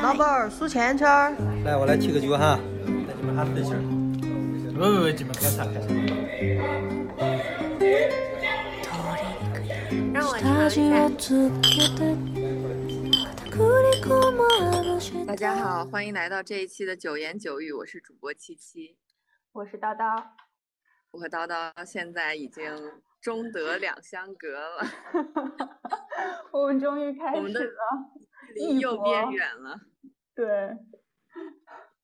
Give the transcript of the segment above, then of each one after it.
老板儿数钱钱儿。来，我来提个酒哈，带你们哈分心。不不不，你们开啥开啥。大家好，欢迎来到这一期的九言九语，我是主播七七，我是叨叨，我和叨叨现在已经中德两相隔了，我们终于开始了，离又变远了，对，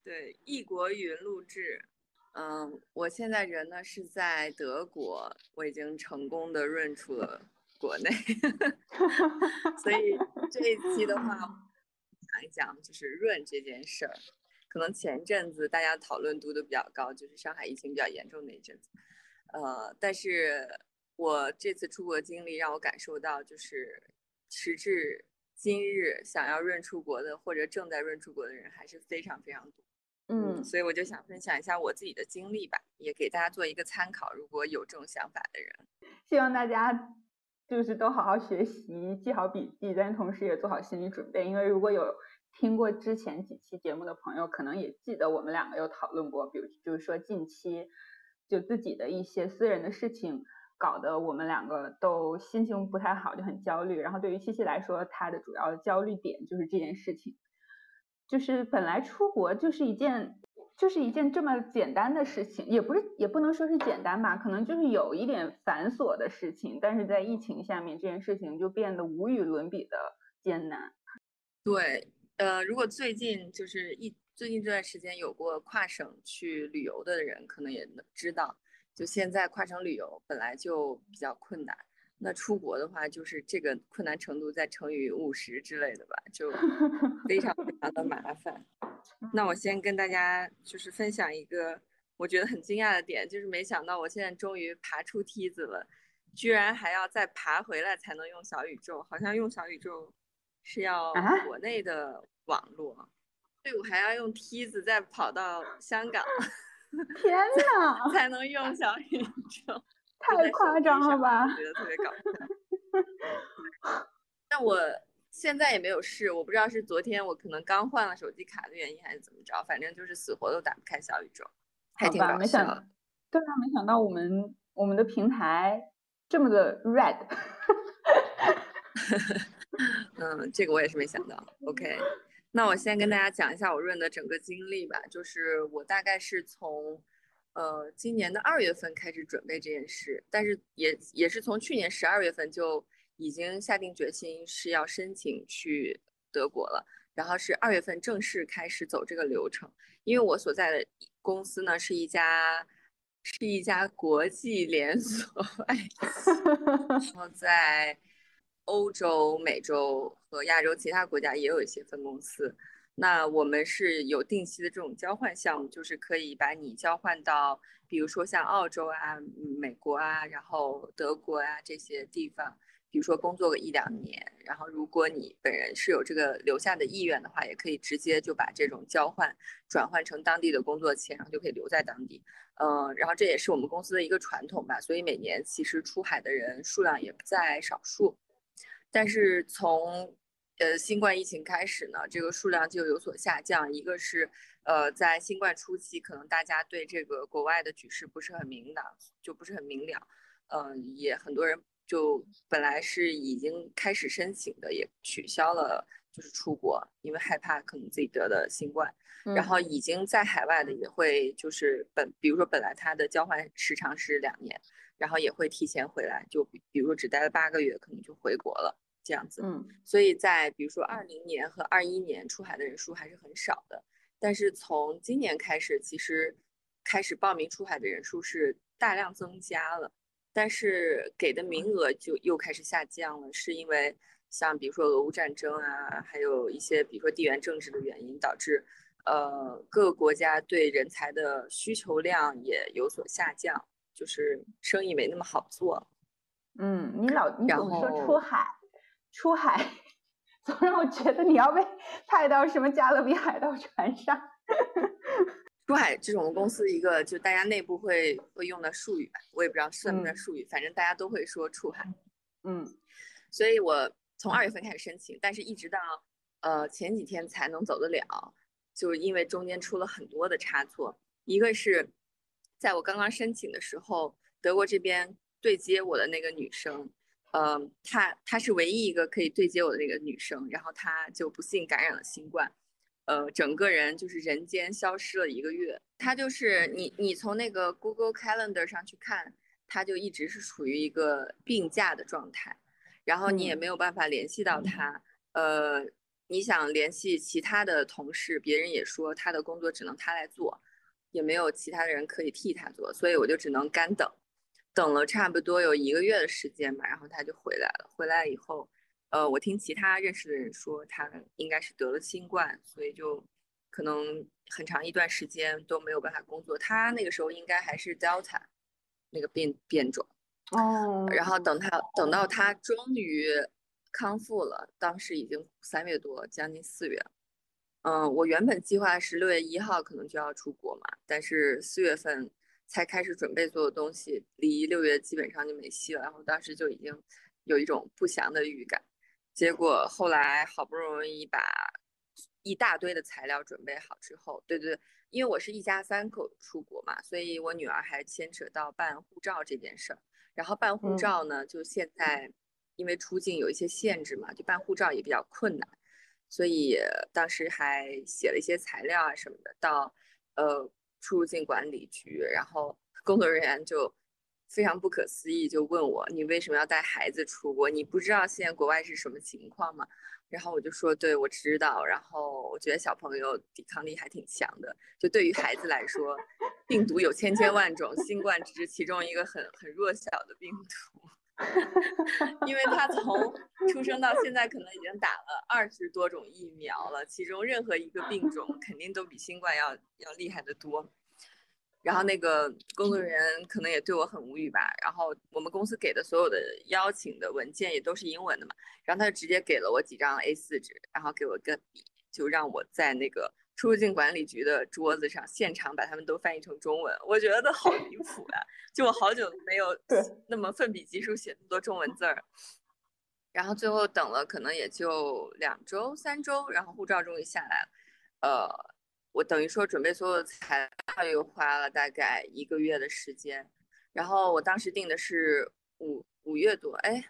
对，异国云录制，嗯，我现在人呢是在德国，我已经成功的润出了国内，所以 这一期的话。讲一讲就是润这件事儿，可能前阵子大家讨论度都比较高，就是上海疫情比较严重那一阵子。呃，但是我这次出国经历让我感受到，就是时至今日，想要润出国的或者正在润出国的人还是非常非常多。嗯，所以我就想分享一下我自己的经历吧，也给大家做一个参考。如果有这种想法的人，希望大家。就是都好好学习，记好笔记，但同时也做好心理准备。因为如果有听过之前几期节目的朋友，可能也记得我们两个有讨论过，比如就是说近期就自己的一些私人的事情，搞得我们两个都心情不太好，就很焦虑。然后对于七七来说，他的主要焦虑点就是这件事情，就是本来出国就是一件。就是一件这么简单的事情，也不是，也不能说是简单吧，可能就是有一点繁琐的事情，但是在疫情下面，这件事情就变得无与伦比的艰难。对，呃，如果最近就是一最近这段时间有过跨省去旅游的人，可能也能知道，就现在跨省旅游本来就比较困难。那出国的话，就是这个困难程度再乘以五十之类的吧，就 非常非常的麻烦。那我先跟大家就是分享一个我觉得很惊讶的点，就是没想到我现在终于爬出梯子了，居然还要再爬回来才能用小宇宙，好像用小宇宙是要国内的网络，对我还要用梯子再跑到香港，天呐，才能用小宇宙。太夸张了吧！觉得特别搞笑。但我现在也没有试，我不知道是昨天我可能刚换了手机卡的原因，还是怎么着，反正就是死活都打不开小宇宙，还挺搞笑。对啊，没想到我们我们的平台这么的 red。嗯，这个我也是没想到。OK，那我先跟大家讲一下我润的整个经历吧，就是我大概是从。呃，今年的二月份开始准备这件事，但是也也是从去年十二月份就已经下定决心是要申请去德国了，然后是二月份正式开始走这个流程。因为我所在的公司呢是一家是一家国际连锁外企，然后在欧洲、美洲和亚洲其他国家也有一些分公司。那我们是有定期的这种交换项目，就是可以把你交换到，比如说像澳洲啊、美国啊，然后德国啊这些地方，比如说工作个一两年，然后如果你本人是有这个留下的意愿的话，也可以直接就把这种交换转换成当地的工作签，然后就可以留在当地。嗯，然后这也是我们公司的一个传统吧，所以每年其实出海的人数量也不在少数，但是从呃，新冠疫情开始呢，这个数量就有所下降。一个是，呃，在新冠初期，可能大家对这个国外的局势不是很明朗，就不是很明了。嗯，也很多人就本来是已经开始申请的，也取消了，就是出国，因为害怕可能自己得的新冠。然后已经在海外的也会就是本，比如说本来他的交换时长是两年，然后也会提前回来，就比如说只待了八个月，可能就回国了。这样子，嗯，所以在比如说二零年和二一年出海的人数还是很少的，但是从今年开始，其实开始报名出海的人数是大量增加了，但是给的名额就又开始下降了，是因为像比如说俄乌战争啊，还有一些比如说地缘政治的原因，导致呃各个国家对人才的需求量也有所下降，就是生意没那么好做。嗯，你老你总说出海。出海 总让我觉得你要被 派到什么加勒比海盗船上。出海这种公司一个就大家内部会会用的术语吧，我也不知道算不算术语，反正大家都会说出海。嗯，所以我从二月份开始申请，但是一直到呃前几天才能走得了，就是因为中间出了很多的差错。一个是在我刚刚申请的时候，德国这边对接我的那个女生，呃，她她是唯一一个可以对接我的那个女生，然后她就不幸感染了新冠。呃，整个人就是人间消失了一个月。她就是你，你从那个 Google Calendar 上去看，她就一直是处于一个病假的状态，然后你也没有办法联系到他。呃，你想联系其他的同事，别人也说她的工作只能她来做，也没有其他的人可以替她做，所以我就只能干等，等了差不多有一个月的时间吧，然后他就回来了。回来以后。呃，我听其他认识的人说，他应该是得了新冠，所以就可能很长一段时间都没有办法工作。他那个时候应该还是 Delta 那个变变种哦。然后等他等到他终于康复了，当时已经三月多，将近四月。嗯，我原本计划是六月一号可能就要出国嘛，但是四月份才开始准备所有东西，离六月基本上就没戏了。然后当时就已经有一种不祥的预感。结果后来好不容易把一大堆的材料准备好之后，对对，因为我是一家三口出国嘛，所以我女儿还牵扯到办护照这件事儿。然后办护照呢，就现在因为出境有一些限制嘛，就办护照也比较困难，所以当时还写了一些材料啊什么的到呃出入境管理局，然后工作人员就。非常不可思议，就问我你为什么要带孩子出国？你不知道现在国外是什么情况吗？然后我就说，对，我知道。然后我觉得小朋友抵抗力还挺强的，就对于孩子来说，病毒有千千万种，新冠只是其中一个很很弱小的病毒。因为他从出生到现在可能已经打了二十多种疫苗了，其中任何一个病种 肯定都比新冠要要厉害的多。然后那个工作人员可能也对我很无语吧。然后我们公司给的所有的邀请的文件也都是英文的嘛。然后他就直接给了我几张 A4 纸，然后给我个笔，就让我在那个出入境管理局的桌子上现场把他们都翻译成中文。我觉得好离谱啊！就我好久没有那么奋笔疾书写那么多中文字儿。然后最后等了可能也就两周三周，然后护照终于下来了。呃。我等于说准备所有的材料又花了大概一个月的时间，然后我当时定的是五五月多，哎，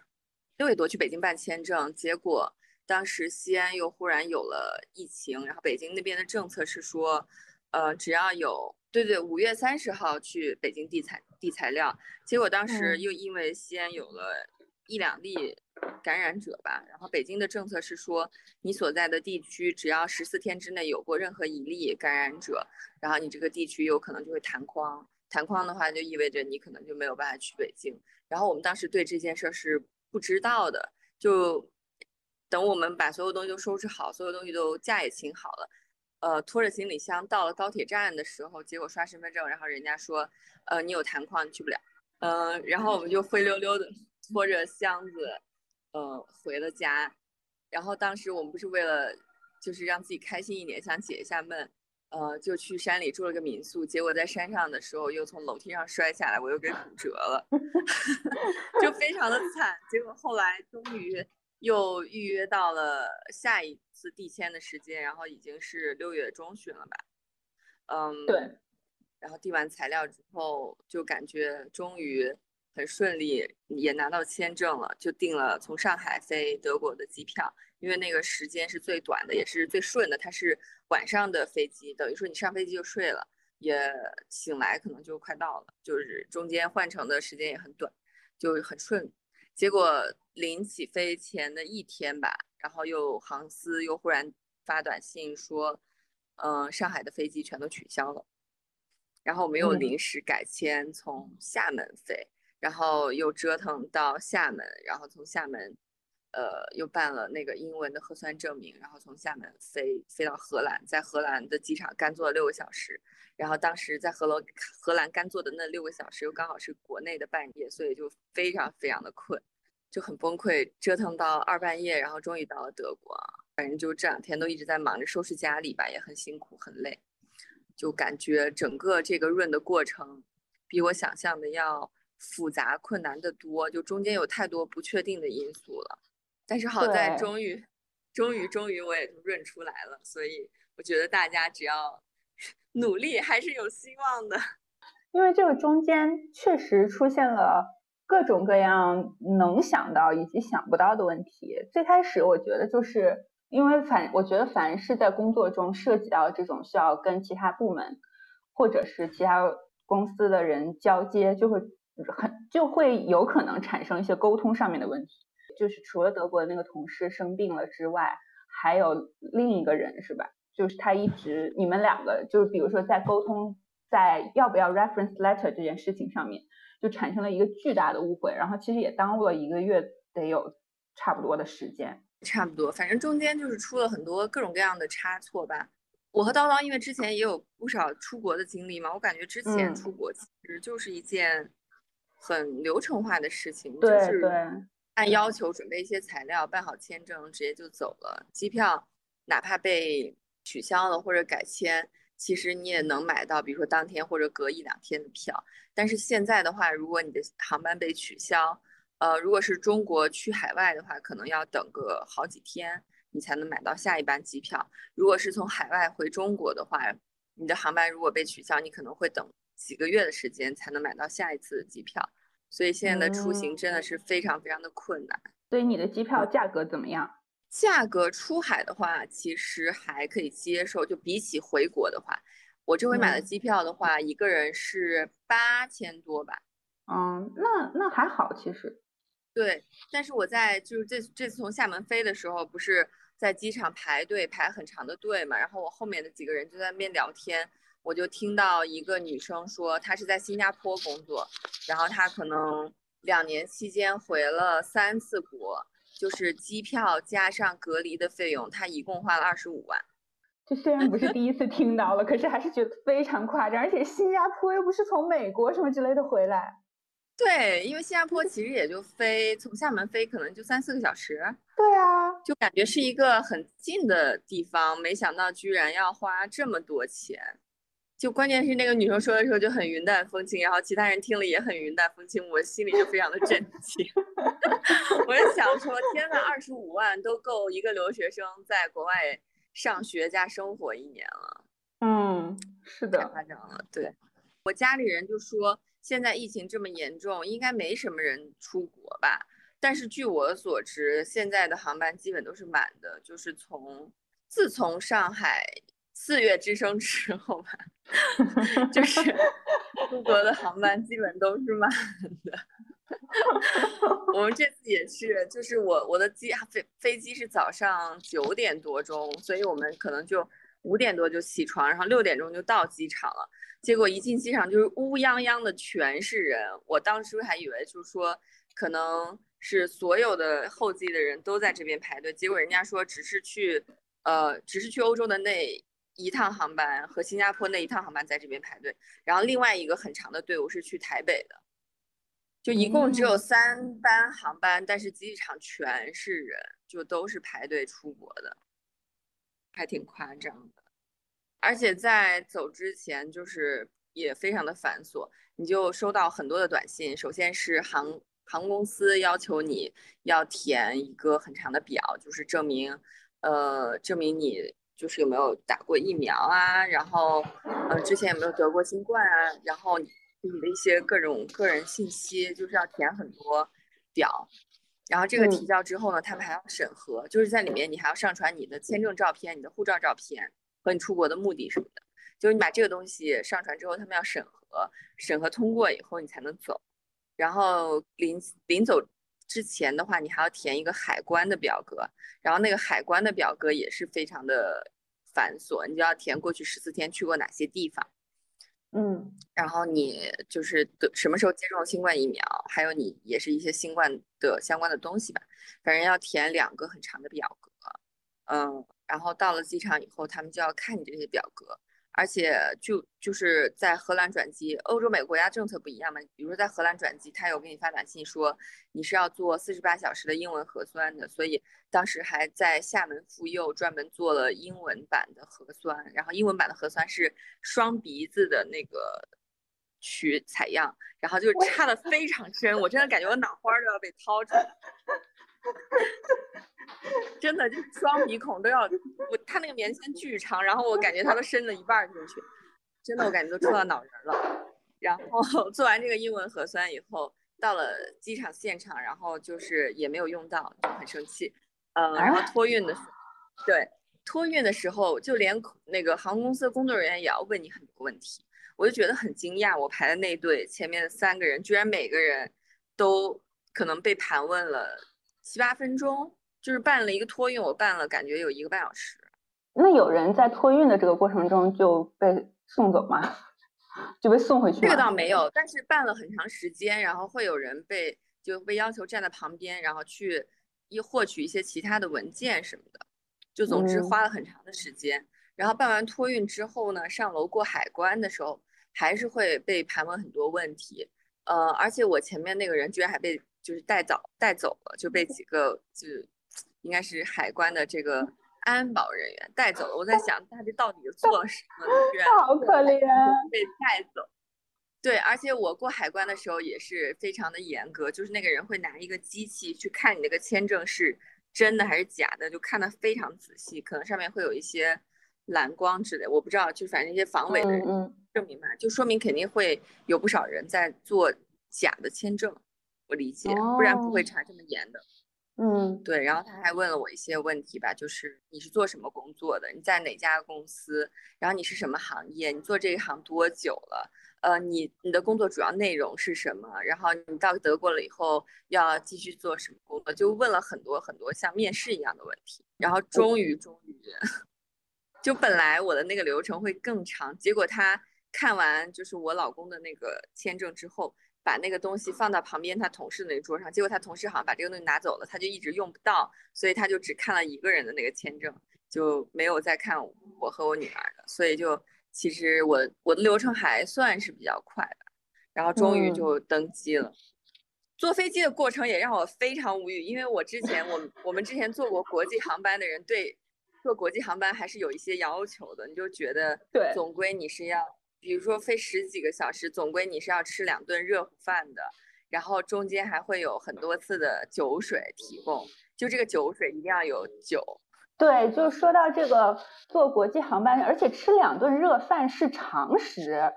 六月多去北京办签证，结果当时西安又忽然有了疫情，然后北京那边的政策是说，呃，只要有对对，五月三十号去北京递材递材料，结果当时又因为西安有了一两例。感染者吧，然后北京的政策是说，你所在的地区只要十四天之内有过任何一例感染者，然后你这个地区有可能就会弹框，弹框的话就意味着你可能就没有办法去北京。然后我们当时对这件事是不知道的，就等我们把所有东西都收拾好，所有东西都假也请好了，呃，拖着行李箱到了高铁站的时候，结果刷身份证，然后人家说，呃，你有弹框，你去不了。嗯，然后我们就灰溜溜的拖着箱子。呃，回了家，然后当时我们不是为了就是让自己开心一点，想解一下闷，呃，就去山里住了个民宿。结果在山上的时候又从楼梯上摔下来，我又给骨折了，就非常的惨。结果后来终于又预约到了下一次递签的时间，然后已经是六月中旬了吧？嗯，对。然后递完材料之后，就感觉终于。很顺利，也拿到签证了，就订了从上海飞德国的机票，因为那个时间是最短的，也是最顺的。它是晚上的飞机，等于说你上飞机就睡了，也醒来可能就快到了，就是中间换乘的时间也很短，就很顺。结果临起飞前的一天吧，然后又航司又忽然发短信说，嗯，上海的飞机全都取消了，然后我们又临时改签从厦门飞。然后又折腾到厦门，然后从厦门，呃，又办了那个英文的核酸证明，然后从厦门飞飞到荷兰，在荷兰的机场干坐了六个小时，然后当时在荷罗荷兰干坐的那六个小时又刚好是国内的半夜，所以就非常非常的困，就很崩溃，折腾到二半夜，然后终于到了德国，反正就这两天都一直在忙着收拾家里吧，也很辛苦很累，就感觉整个这个润的过程比我想象的要。复杂困难的多，就中间有太多不确定的因素了，但是好在终于，终于终于我也就润出来了，所以我觉得大家只要 努力，还是有希望的。因为这个中间确实出现了各种各样能想到以及想不到的问题。最开始我觉得就是因为凡我觉得凡是在工作中涉及到这种需要跟其他部门或者是其他公司的人交接，就会很就会有可能产生一些沟通上面的问题。就是除了德国的那个同事生病了之外，还有另一个人是吧？就是他一直你们两个就是比如说在沟通。在要不要 reference letter 这件事情上面，就产生了一个巨大的误会，然后其实也耽误了一个月，得有差不多的时间。差不多，反正中间就是出了很多各种各样的差错吧。我和叨叨因为之前也有不少出国的经历嘛，我感觉之前出国其实就是一件很流程化的事情，就是按要求准备一些材料，办好签证，直接就走了。机票哪怕被取消了或者改签。其实你也能买到，比如说当天或者隔一两天的票。但是现在的话，如果你的航班被取消，呃，如果是中国去海外的话，可能要等个好几天，你才能买到下一班机票。如果是从海外回中国的话，你的航班如果被取消，你可能会等几个月的时间才能买到下一次的机票。所以现在的出行真的是非常非常的困难。所以你的机票价格怎么样？价格出海的话，其实还可以接受。就比起回国的话，我这回买的机票的话，一个人是八千多吧。嗯，那那还好，其实。对，但是我在就是这这次从厦门飞的时候，不是在机场排队排很长的队嘛？然后我后面的几个人就在那边聊天，我就听到一个女生说，她是在新加坡工作，然后她可能两年期间回了三次国。就是机票加上隔离的费用，她一共花了二十五万。这虽然不是第一次听到了，可是还是觉得非常夸张。而且新加坡又不是从美国什么之类的回来。对，因为新加坡其实也就飞从厦门飞，可能就三四个小时。对啊，就感觉是一个很近的地方，没想到居然要花这么多钱。就关键是那个女生说的时候就很云淡风轻，然后其他人听了也很云淡风轻，我心里就非常的震惊。我就想说，天呐，二十五万都够一个留学生在国外上学加生活一年了。嗯，是的，太夸张了。对我家里人就说，现在疫情这么严重，应该没什么人出国吧？但是据我所知，现在的航班基本都是满的，就是从自从上海。四月之声之后吧，就是出国的航班基本都是满的。我们这次也是，就是我我的机飞飞机是早上九点多钟，所以我们可能就五点多就起床，然后六点钟就到机场了。结果一进机场就是乌泱泱的全是人，我当时还以为就是说可能是所有的候机的人都在这边排队，结果人家说只是去呃只是去欧洲的那。一趟航班和新加坡那一趟航班在这边排队，然后另外一个很长的队伍是去台北的，就一共只有三班航班，但是机场全是人，就都是排队出国的，还挺夸张的。而且在走之前，就是也非常的繁琐，你就收到很多的短信。首先是航航空公司要求你要填一个很长的表，就是证明，呃，证明你。就是有没有打过疫苗啊？然后，嗯，之前有没有得过新冠啊？然后你的一些各种个人信息，就是要填很多表。然后这个提交之后呢，他们还要审核，就是在里面你还要上传你的签证照片、你的护照照片和你出国的目的什么的。就是你把这个东西上传之后，他们要审核，审核通过以后你才能走。然后临临走。之前的话，你还要填一个海关的表格，然后那个海关的表格也是非常的繁琐，你就要填过去十四天去过哪些地方，嗯，然后你就是的什么时候接种新冠疫苗，还有你也是一些新冠的相关的东西吧，反正要填两个很长的表格，嗯，然后到了机场以后，他们就要看你这些表格。而且就就是在荷兰转机，欧洲每个国家政策不一样嘛。比如说在荷兰转机，他有给你发短信说你是要做四十八小时的英文核酸的，所以当时还在厦门妇幼专门做了英文版的核酸，然后英文版的核酸是双鼻子的那个取采样，然后就差的非常深，我真的感觉我脑花都要被掏出来。真的就是双鼻孔都要，我他那个棉签巨长，然后我感觉他都伸了一半进去，真的我感觉都戳到脑仁了。然后做完这个英文核酸以后，到了机场现场，然后就是也没有用到，就很生气。呃，然后托运的时候，对，托运的时候就连那个航空公司的工作人员也要问你很多问题，我就觉得很惊讶。我排的那队前面的三个人，居然每个人都可能被盘问了七八分钟。就是办了一个托运，我办了感觉有一个半小时。那有人在托运的这个过程中就被送走吗？就被送回去？这个倒没有，但是办了很长时间，然后会有人被就被要求站在旁边，然后去一获取一些其他的文件什么的。就总之花了很长的时间。然后办完托运之后呢，上楼过海关的时候还是会被盘问很多问题。呃，而且我前面那个人居然还被就是带走带走了，就被几个就。应该是海关的这个安保人员带走了。我在想，他这到底做了什么？居然好可怜，被带走。对，而且我过海关的时候也是非常的严格，就是那个人会拿一个机器去看你那个签证是真的还是假的，就看得非常仔细，可能上面会有一些蓝光之类，我不知道，就反正一些防伪的人证明嘛，就说明肯定会有不少人在做假的签证，我理解，不然不会查这么严的。嗯，对，然后他还问了我一些问题吧，就是你是做什么工作的？你在哪家公司？然后你是什么行业？你做这一行多久了？呃，你你的工作主要内容是什么？然后你到德国了以后要继续做什么工作？就问了很多很多像面试一样的问题。然后终于终于，就本来我的那个流程会更长，结果他看完就是我老公的那个签证之后。把那个东西放到旁边他同事那个桌上，结果他同事好像把这个东西拿走了，他就一直用不到，所以他就只看了一个人的那个签证，就没有再看我和我女儿的。所以就其实我我的流程还算是比较快的，然后终于就登机了。坐飞机的过程也让我非常无语，因为我之前我我们之前坐过国际航班的人对坐国际航班还是有一些要求的，你就觉得对，总归你是要。比如说飞十几个小时，总归你是要吃两顿热乎饭的，然后中间还会有很多次的酒水提供，就这个酒水一定要有酒。对，就说到这个坐国际航班，而且吃两顿热饭是常识，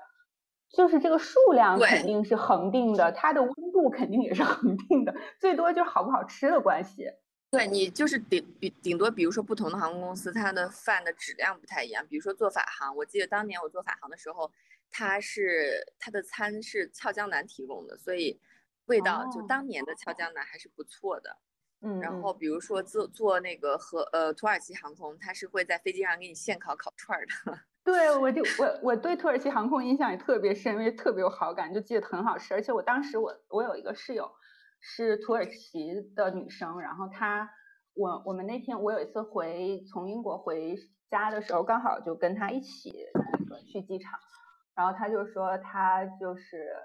就是这个数量肯定是恒定的，它的温度肯定也是恒定的，最多就是好不好吃的关系。对你就是顶顶顶多，比如说不同的航空公司，它的饭的质量不太一样。比如说做法航，我记得当年我做法航的时候，它是它的餐是俏江南提供的，所以味道就当年的俏江南还是不错的。嗯，然后比如说做做那个和呃土耳其航空，它是会在飞机上给你现烤烤串儿的。对，我就我我对土耳其航空印象也特别深，因为特别有好感，就记得很好吃。而且我当时我我有一个室友。是土耳其的女生，然后她，我我们那天我有一次回从英国回家的时候，刚好就跟她一起那个去机场，然后她就说她就是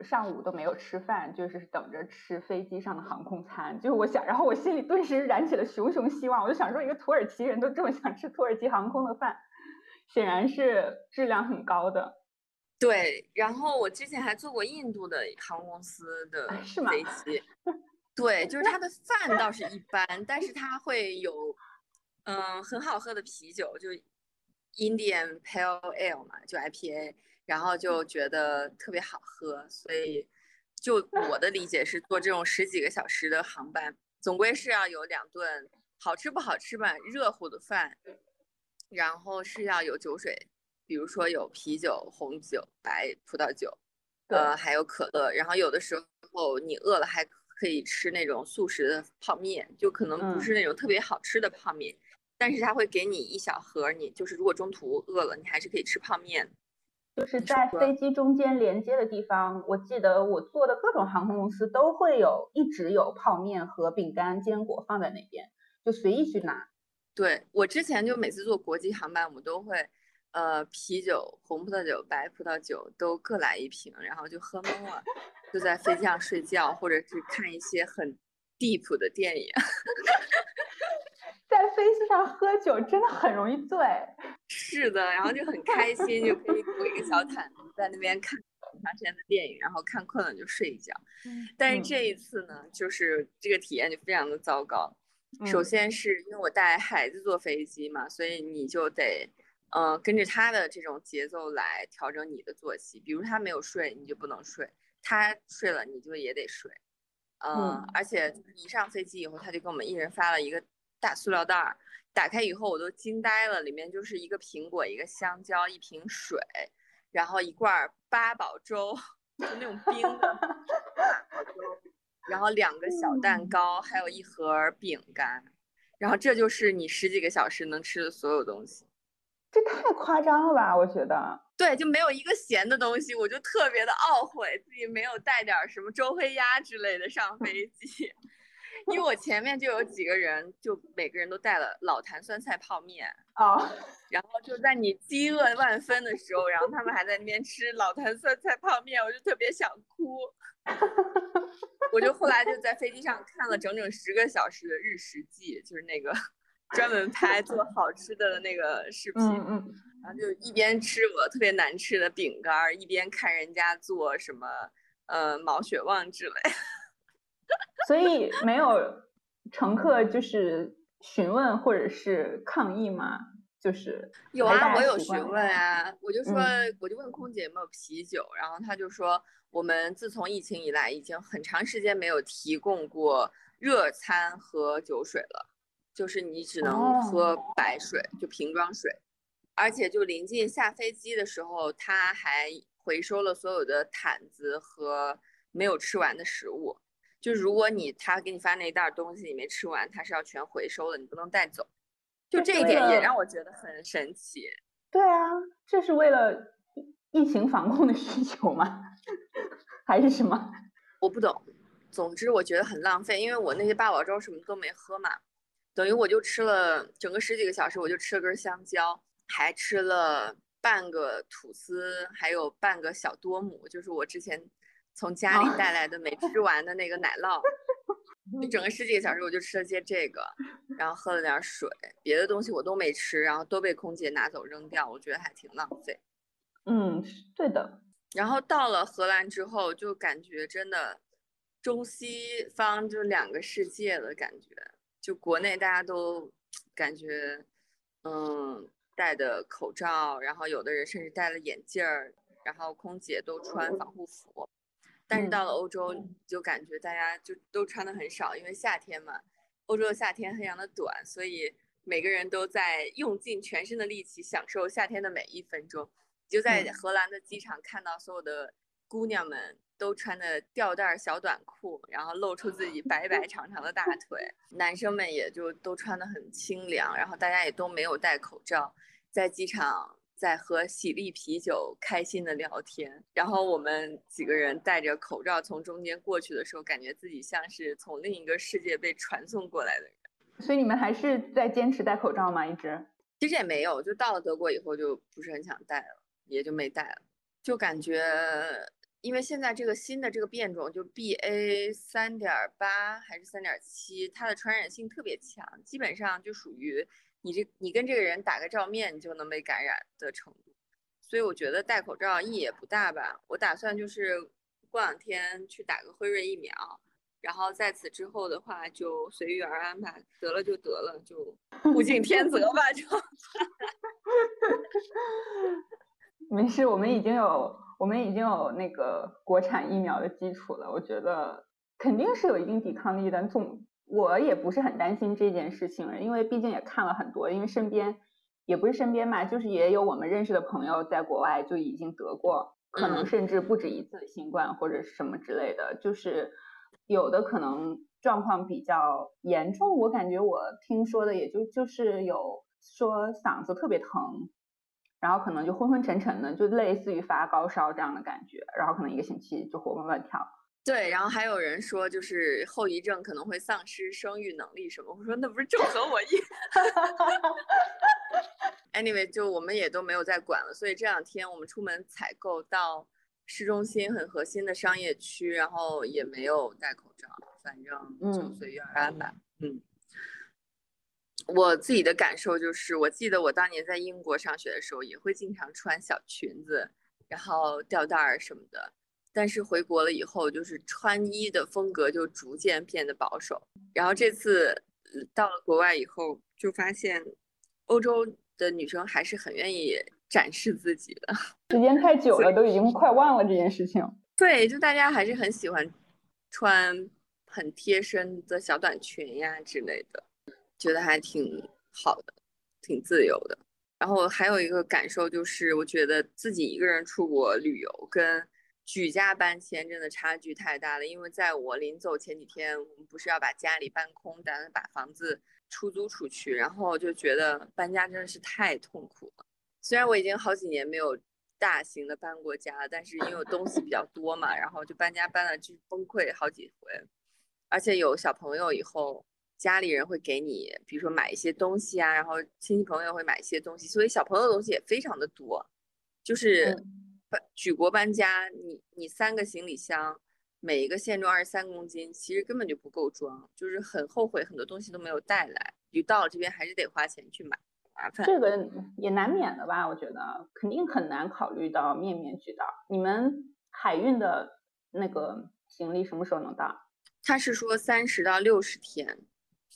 上午都没有吃饭，就是等着吃飞机上的航空餐。就我想，然后我心里顿时燃起了熊熊希望，我就想说，一个土耳其人都这么想吃土耳其航空的饭，显然是质量很高的。对，然后我之前还坐过印度的航空公司的飞机，对，就是它的饭倒是一般，但是它会有，嗯，很好喝的啤酒，就 Indian Pale Ale 嘛，就 IPA，然后就觉得特别好喝，所以就我的理解是，坐这种十几个小时的航班，总归是要有两顿好吃不好吃吧，热乎的饭，然后是要有酒水。比如说有啤酒、红酒、白葡萄酒，呃，还有可乐。然后有的时候你饿了还可以吃那种速食的泡面，就可能不是那种特别好吃的泡面，但是他会给你一小盒，你就是如果中途饿了，你还是可以吃泡面。就是在飞机中间连接的地方，我记得我坐的各种航空公司都会有一直有泡面和饼干、坚果放在那边，就随意去拿。对我之前就每次坐国际航班，我都会。呃，啤酒、红葡萄酒、白葡萄酒都各来一瓶，然后就喝懵了，就在飞机上睡觉，或者是看一些很 deep 的电影。在飞机上喝酒真的很容易醉。是的，然后就很开心，就可以裹一个小毯子在那边看很长时间的电影，然后看困了就睡一觉。但是这一次呢，就是这个体验就非常的糟糕。首嗯先是因为我带孩子坐飞机嘛，所以你就得，呃，跟着他的这种节奏来调整你的作息。比如他没有睡，你就不能睡；他睡了，你就也得睡。嗯嗯，而且一上飞机以后，他就给我们一人发了一个大塑料袋儿，打开以后我都惊呆了，里面就是一个苹果、一个香蕉、一瓶水，然后一罐儿八宝粥，就那种冰的八宝粥，然后两个小蛋糕，还有一盒饼干，然后这就是你十几个小时能吃的所有东西。这太夸张了吧？我觉得。对，就没有一个咸的东西，我就特别的懊悔自己没有带点儿什么周黑鸭之类的上飞 机，因为我前面就有几个人，就每个人都带了老坛酸菜泡面，哦，然后就在你饥饿万分的时候，然后他们还在那边吃老坛酸菜泡面，我就特别想哭。我就后来就在飞机上看了整整十个小时的日食记，就是那个专门拍做好吃的那个视频。嗯嗯，然后就一边吃我特别难吃的饼干儿，一边看人家做什么呃毛血旺之类。所以没有乘客就是询问或者是抗议吗？就是有啊，我有询问啊，我就说，嗯我就问空姐有没有啤酒，然后他就说，我们自从疫情以来，已经很长时间没有提供过热餐和酒水了，就是你只能喝哦白水，就瓶装水，而且就临近下飞机的时候，他还回收了所有的毯子和没有吃完的食物。就如果你他给你发那一袋儿东西你没吃完，他是要全回收的，你不能带走。就这这一点也让我觉得很神奇。对啊，这是为了疫疫情防控的需求吗？还是什么？我不懂，总之我觉得很浪费，因为我那些八宝粥什么都没喝嘛，等于我就吃了整个十几个小时，我就吃了根香蕉，还吃了半个吐司，还有半个小多姆，就是我之前从家里哦带来的没吃完的那个奶酪。就整个十几个小时，我就吃了些这个，然后喝了点水，别的东西我都没吃，然后都被空姐拿走扔掉，我觉得还挺浪费。嗯，对的。然后到了荷兰之后，就感觉真的中西方就两个世界的感觉。就国内大家都感觉，嗯，戴的口罩，然后有的人甚至戴了眼镜儿，然后空姐都穿防护服。但是嗯到了欧洲，就感觉大家就都穿的很少，因为夏天嘛，欧洲的夏天非常的短，所以每个人都在用尽全身的力气享受夏天的每一分钟。就在嗯荷兰的机场看到所有的姑娘们都穿的吊带儿小短裤，然后露出自己 白白长长的大腿，男生们也就都穿的很清凉，然后大家也都没有戴口罩，在机场在喝喜力啤酒开心的聊天，然后我们几个人戴着口罩从中间过去的时候，感觉自己像是从另一个世界被传送过来的人。所以你们还是在坚持戴口罩吗？一直？其实也没有，就到了德国以后就不是很想戴了，也就没戴了。就感觉，因为现在这个新的这个变种就 BA 三点八还是三点七，它的传染性特别强，基本上就属于你这你跟这个人打个照面，你就能被感染的程度。所以我觉得戴口罩意义也不大吧。我打算就是过两天去打个辉瑞疫苗，然后在此之后的话就随遇而安吧，得了就得了，就物竞天择吧，就。没事，我们已经有我们已经有那个国产疫苗的基础了，我觉得肯定是有一定抵抗力的。总我也不是很担心这件事情，因为毕竟也看了很多，因为身边也不是身边嘛，就是也有我们认识的朋友在国外就已经得过，可能嗯甚至不止一次新冠或者是什么之类的，就是有的可能状况比较严重，我感觉我听说的也就就是有说嗓子特别疼。然后可能就昏昏沉沉的，就类似于发高烧这样的感觉，然后可能一个星期就活蹦乱跳。对，然后还有人说，就是后遗症可能会丧失生育能力什么。我说那不是正合我意。anyway，就我们也都没有再管了，所以这两天我们出门采购到市中心很核心的商业区，然后也没有戴口罩，反正就嗯随遇而安吧。嗯，我自己的感受就是，我记得我当年在英国上学的时候，也会经常穿小裙子，然后吊带儿什么的。但是回国了以后，就是穿衣的风格就逐渐变得保守。然后这次到了国外以后，就发现欧洲的女生还是很愿意展示自己的。时间太久了，都已经快忘了这件事情。对，就大家还是很喜欢穿很贴身的小短裙呀之类的，觉得还挺好的，挺自由的。然后还有一个感受就是，我觉得自己一个人出国旅游跟举家搬迁真的差距太大了。因为在我临走前几天，我们不是要把家里搬空，打算把房子出租出去，然后就觉得搬家真的是太痛苦了。虽然我已经好几年没有大型的搬过家，但是因为东西比较多嘛，然后就搬家搬了就崩溃好几回，而且有小朋友以后。家里人会给你，比如说买一些东西啊，然后亲戚朋友会买一些东西，所以小朋友的东西也非常的多。就是搬举国搬家，你你三个行李箱，每一个限重二十三公斤，其实根本就不够装，就是很后悔很多东西都没有带来，就到了这边还是得花钱去买，麻烦。这个也难免的吧？我觉得肯定很难考虑到面面俱到。你们海运的那个行李什么时候能到？他是说三十到六十天。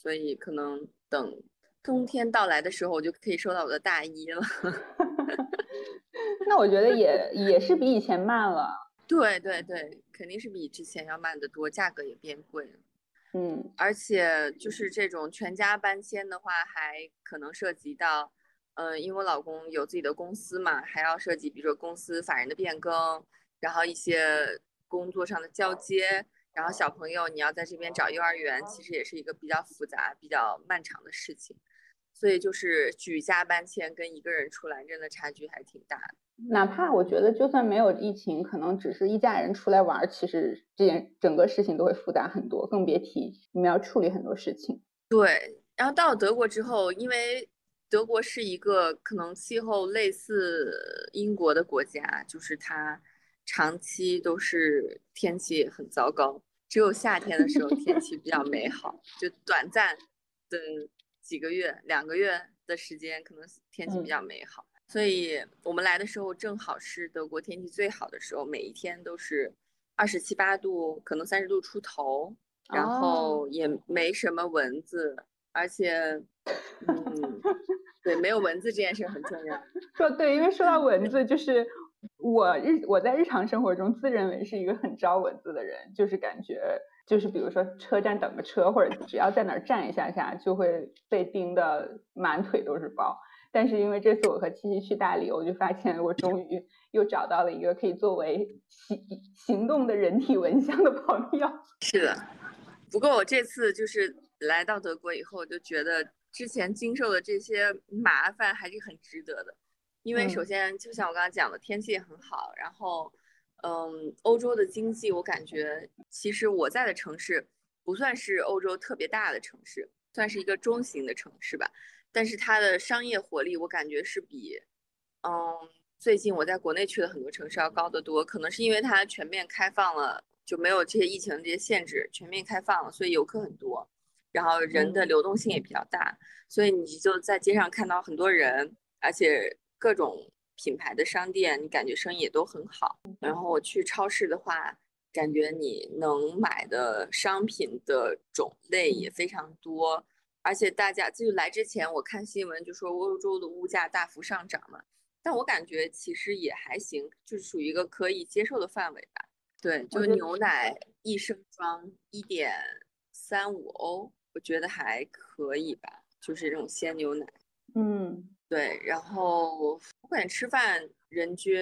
所以可能等冬天到来的时候，我就可以收到我的大衣了。那我觉得也也是比以前慢了。对对对，肯定是比之前要慢得多，价格也变贵了。嗯，而且就是这种全家搬迁的话，还可能涉及到，嗯，因为我老公有自己的公司嘛，还要涉及，比如说公司法人的变更，然后一些工作上的交接。然后小朋友，你要在这边找幼儿园，其实也是一个比较复杂、比较漫长的事情。所以就是举家搬迁跟一个人出来，真的差距还挺大的。哪怕我觉得，就算没有疫情，可能只是一家人出来玩，其实这件整个事情都会复杂很多，更别提你们要处理很多事情。对。然后到了德国之后，因为德国是一个可能气候类似英国的国家，就是它长期都是天气很糟糕。只有夏天的时候天气比较美好，就短暂的几个月、两个月的时间，可能天气比较美好。所以我们来的时候正好是德国天气最好的时候，每一天都是二十七八度，可能三十度出头，然后也没什么蚊子，而且，嗯，对，没有蚊子这件事很重要。说对，因为说到蚊子，就是。我日我在日常生活中自认为是一个很招蚊子的人，就是感觉就是比如说车站等个车，或者只要在哪儿站一下下，就会被叮的满腿都是包。但是因为这次我和七七去大理，我就发现我终于又找到了一个可以作为行行动的人体蚊香的朋友。是的，不过我这次就是来到德国以后，就觉得之前经受的这些麻烦还是很值得的。因为首先，就像我刚刚讲的，天气也很好。然后，嗯，欧洲的经济，我感觉其实我在的城市不算是欧洲特别大的城市，算是一个中型的城市吧。但是它的商业活力，我感觉是比，嗯，最近我在国内去的很多城市要高得多。可能是因为它全面开放了，就没有这些疫情这些限制，全面开放了，所以游客很多，然后人的流动性也比较大，所以你就在街上看到很多人，而且。各种品牌的商店，你感觉生意也都很好。然后我去超市的话，感觉你能买的商品的种类也非常多。而且大家就来之前，我看新闻就说欧洲的物价大幅上涨嘛，但我感觉其实也还行，就是属于一个可以接受的范围吧。对，就牛奶一升装一点三五欧，我觉得还可以吧，就是这种鲜牛奶。嗯。对，然后我感觉吃饭人均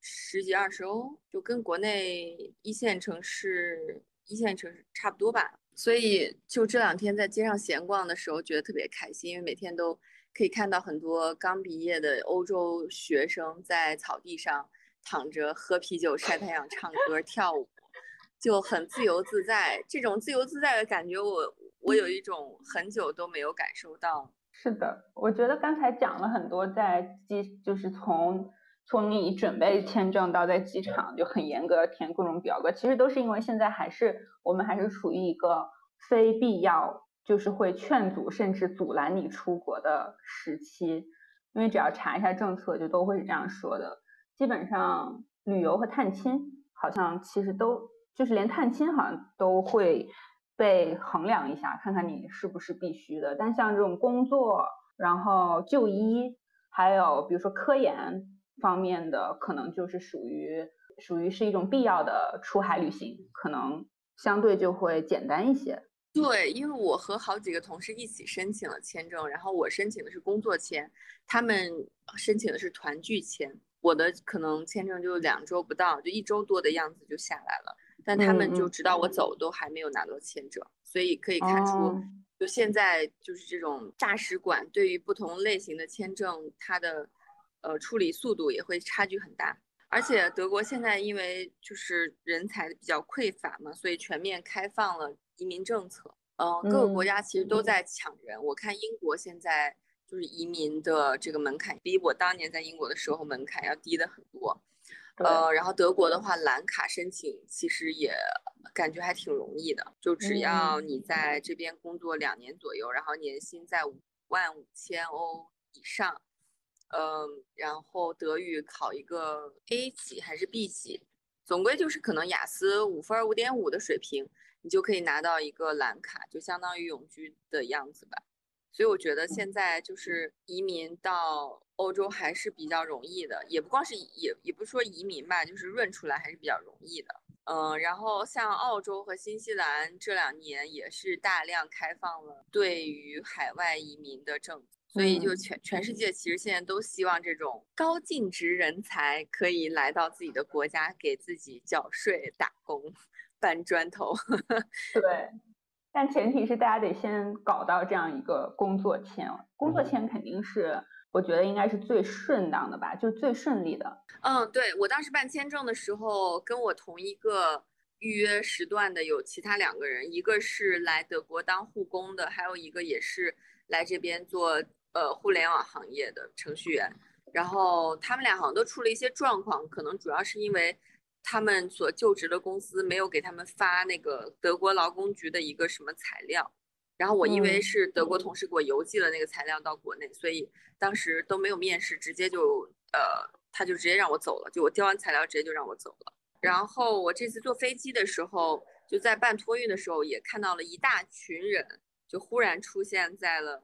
十几二十欧，就跟国内一线城市一线城市差不多吧。所以就这两天在街上闲逛的时候，觉得特别开心，因为每天都可以看到很多刚毕业的欧洲学生在草地上躺着喝啤酒、晒太阳、唱歌、跳舞，就很自由自在。这种自由自在的感觉，我我有一种很久都没有感受到。是的，我觉得刚才讲了很多，在机就是从从你准备签证到在机场就很严格填各种表格，其实都是因为现在还是我们还是处于一个非必要就是会劝阻甚至阻拦你出国的时期，因为只要查一下政策就都会是这样说的。基本上旅游和探亲好像其实都就是连探亲好像都会。被衡量一下，看看你是不是必须的。但像这种工作，然后就医，还有比如说科研方面的，可能就是属于属于是一种必要的出海旅行，可能相对就会简单一些。对，因为我和好几个同事一起申请了签证，然后我申请的是工作签，他们申请的是团聚签。我的可能签证就两周不到，就一周多的样子就下来了，但他们就直到我走都还没有拿到签证，所以可以看出，就现在就是这种大使馆对于不同类型的签证，它的呃处理速度也会差距很大。而且德国现在因为就是人才比较匮乏嘛，所以全面开放了移民政策。嗯，各个国家其实都在抢人。我看英国现在。就是移民的这个门槛比我当年在英国的时候门槛要低的很多，呃，然后德国的话蓝卡申请其实也感觉还挺容易的，就只要你在这边工作两年左右，然后年薪在五万五千欧以上，嗯，然后德语考一个 A 级还是 B 级，总归就是可能雅思五分五点五的水平，你就可以拿到一个蓝卡，就相当于永居的样子吧。所以我觉得现在就是移民到欧洲还是比较容易的，也不光是也也不是说移民吧，就是润出来还是比较容易的。嗯，然后像澳洲和新西兰这两年也是大量开放了对于海外移民的政策，所以就全全世界其实现在都希望这种高净值人才可以来到自己的国家，给自己缴税、打工、搬砖头。对。但前提是大家得先搞到这样一个工作签，工作签肯定是我觉得应该是最顺当的吧，就最顺利的。嗯，对我当时办签证的时候，跟我同一个预约时段的有其他两个人，一个是来德国当护工的，还有一个也是来这边做呃互联网行业的程序员。然后他们俩好像都出了一些状况，可能主要是因为。他们所就职的公司没有给他们发那个德国劳工局的一个什么材料，然后我因为是德国同事给我邮寄了那个材料到国内，所以当时都没有面试，直接就呃他就直接让我走了，就我交完材料直接就让我走了。然后我这次坐飞机的时候，就在办托运的时候也看到了一大群人，就忽然出现在了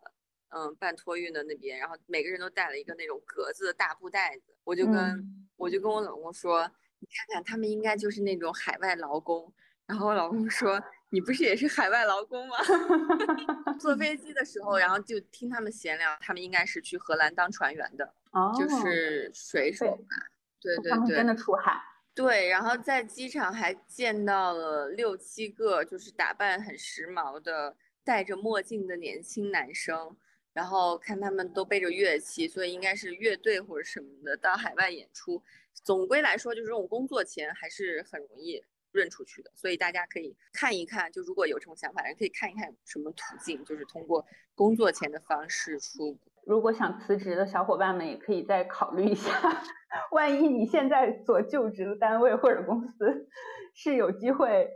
嗯办托运的那边，然后每个人都带了一个那种格子的大布袋子，我就跟我就跟我老公说。你看看，他们应该就是那种海外劳工。然后我老公说：“你不是也是海外劳工吗？” 坐飞机的时候，然后就听他们闲聊，他们应该是去荷兰当船员的，就是水手吧。对对对，真的出海。对，然后在机场还见到了六七个，就是打扮很时髦的、戴着墨镜的年轻男生。然后看他们都背着乐器，所以应该是乐队或者什么的到海外演出。总归来说，就是这种工作钱还是很容易润出去的，所以大家可以看一看，就如果有这种想法，人可以看一看什么途径，就是通过工作前的方式出。如果想辞职的小伙伴们，也可以再考虑一下，万一你现在所就职的单位或者公司是有机会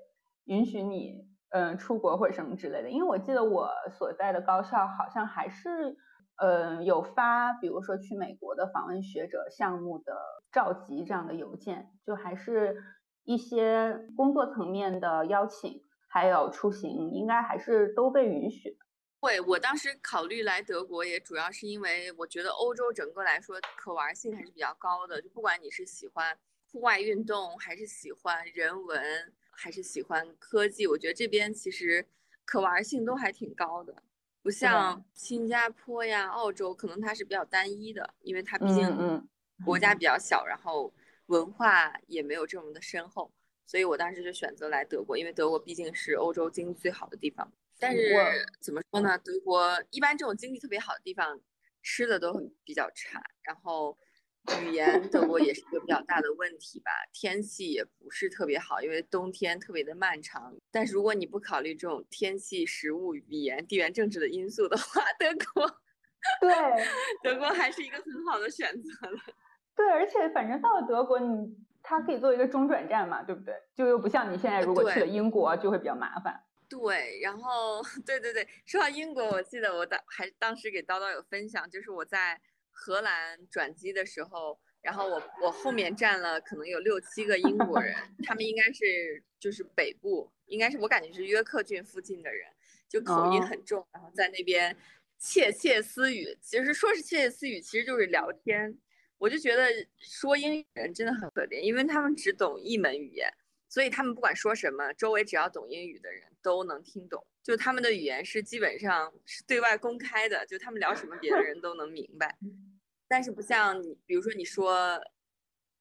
允许你。嗯，出国或者什么之类的，因为我记得我所在的高校好像还是，嗯，有发，比如说去美国的访问学者项目的召集这样的邮件，就还是一些工作层面的邀请，还有出行，应该还是都被允许的。对，我当时考虑来德国，也主要是因为我觉得欧洲整个来说可玩性还是比较高的，就不管你是喜欢户外运动，还是喜欢人文。还是喜欢科技，我觉得这边其实可玩性都还挺高的，不像新加坡呀、澳洲，可能它是比较单一的，因为它毕竟国家比较小，然后文化也没有这么的深厚，所以我当时就选择来德国，因为德国毕竟是欧洲经济最好的地方。但是怎么说呢？德国一般这种经济特别好的地方，吃的都很比较差，然后。语言德国也是一个比较大的问题吧，天气也不是特别好，因为冬天特别的漫长。但是如果你不考虑这种天气、食物、语言、地缘政治的因素的话，德国，对，德国还是一个很好的选择了。对，而且反正到了德国，你它可以做一个中转站嘛，对不对？就又不像你现在如果去了英国就会比较麻烦。对，然后 对对对，说到英国，我记得我当还当时给叨叨有分享，就是我在。荷兰转机的时候，然后我我后面站了可能有六七个英国人，他们应该是就是北部应该是我感觉是约克郡附近的人，就口音哦很重，然后在那边窃窃私语。其实说是窃窃私语，其实就是聊天。我就觉得说英语人真的很可怜，因为他们只懂一门语言，所以他们不管说什么，周围只要懂英语的人都能听懂。就他们的语言是基本上是对外公开的，就他们聊什么，别的人都能明白。但是不像你，比如说你说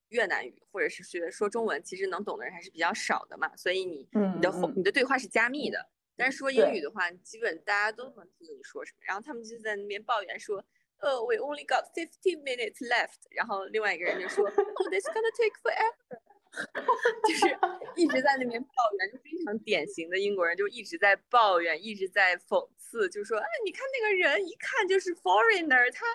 越南语或者是学说中文，其实能懂的人还是比较少的嘛，所以你你的你的对话是加密的。但是说英语的话，基本大家都能听懂你说什么。然后他们就在那边抱怨说，呃，we only got fifteen minutes left。然后另外一个人就说，oh, this gonna take forever。就是一直在那边抱怨，就非常典型的英国人，就一直在抱怨，一直在讽刺，就说，哎，你看那个人一看就是 foreigner，他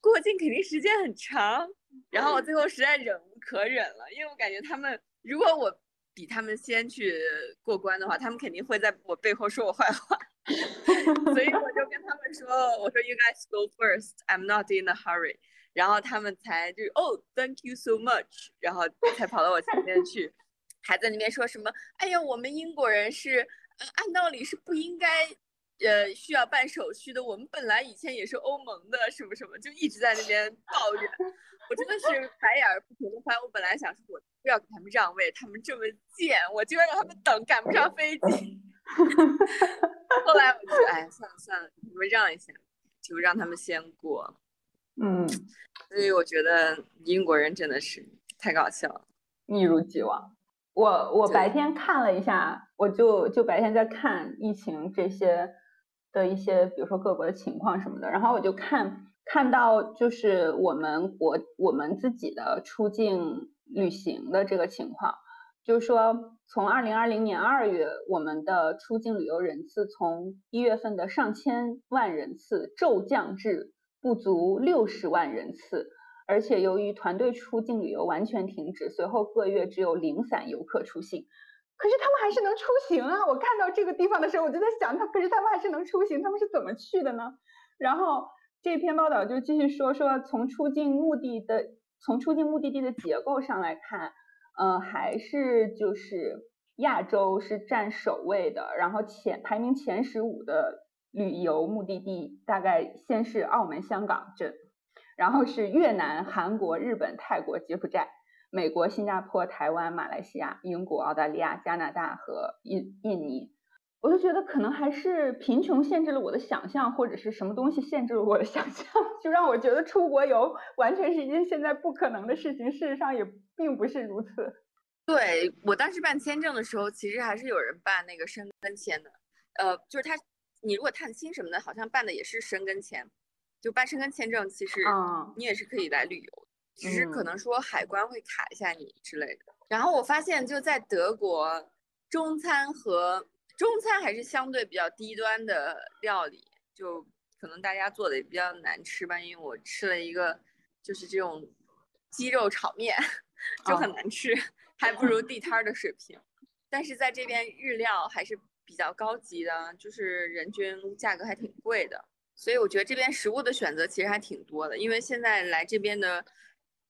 过境肯定时间很长。然后我最后实在忍无可忍了，因为我感觉他们如果我比他们先去过关的话，他们肯定会在我背后说我坏话。所以我就跟他们说，我说 You guys go first, I'm not in a hurry。然后他们才就哦，Thank you so much，然后才跑到我前面去，还在那边说什么，哎呀，我们英国人是呃按道理是不应该呃需要办手续的，我们本来以前也是欧盟的，什么什么，就一直在那边抱怨。我真的是白眼儿不停的翻。我本来想说，我不要给他们让位，他们这么贱，我就要让他们等，赶不上飞机。后来我就哎，算了算了，你们让一下，就让他们先过。嗯，所以我觉得英国人真的是太搞笑了。一如既往。我我白天看了一下，我就就白天在看疫情这些的一些，比如说各国的情况什么的，然后我就看看到就是我们国我们自己的出境旅行的这个情况，就是说从二零二零年二月，我们的出境旅游人次从一月份的上千万人次骤降至不足六十万人次。而且由于团队出境旅游完全停止，随后个月只有零散游客出行。可是他们还是能出行啊！我看到这个地方的时候，我就在想，他可是他们还是能出行，他们是怎么去的呢？然后这篇报道就继续说说，从出境目的的从出境目的地的结构上来看，呃，还是就是亚洲是占首位的，然后前排名前十五的旅游目的地大概先是澳门、香港这。然后是越南、韩国、日本、泰国、柬埔寨、美国、新加坡、台湾、马来西亚、英国、澳大利亚、加拿大和印印尼。我就觉得可能还是贫穷限制了我的想象，或者是什么东西限制了我的想象，就让我觉得出国游完全是一件现在不可能的事情。事实上也并不是如此。对我当时办签证的时候，其实还是有人办那个申根签的，呃，就是他，你如果探亲什么的，好像办的也是申根签。就办申根签证，其实嗯你也是可以来旅游，只是可嗯能说海关会卡一下你之类的。然后我发现就在德国，中餐和中餐还是相对比较低端的料理，就可能大家做的也比较难吃吧。因为我吃了一个就是这种鸡肉炒面，就很哦难吃，还不如地摊儿的水平。但是在这边日料还是比较高级的，就是人均价格还挺贵的。所以我觉得这边食物的选择其实还挺多的，因为现在来这边的，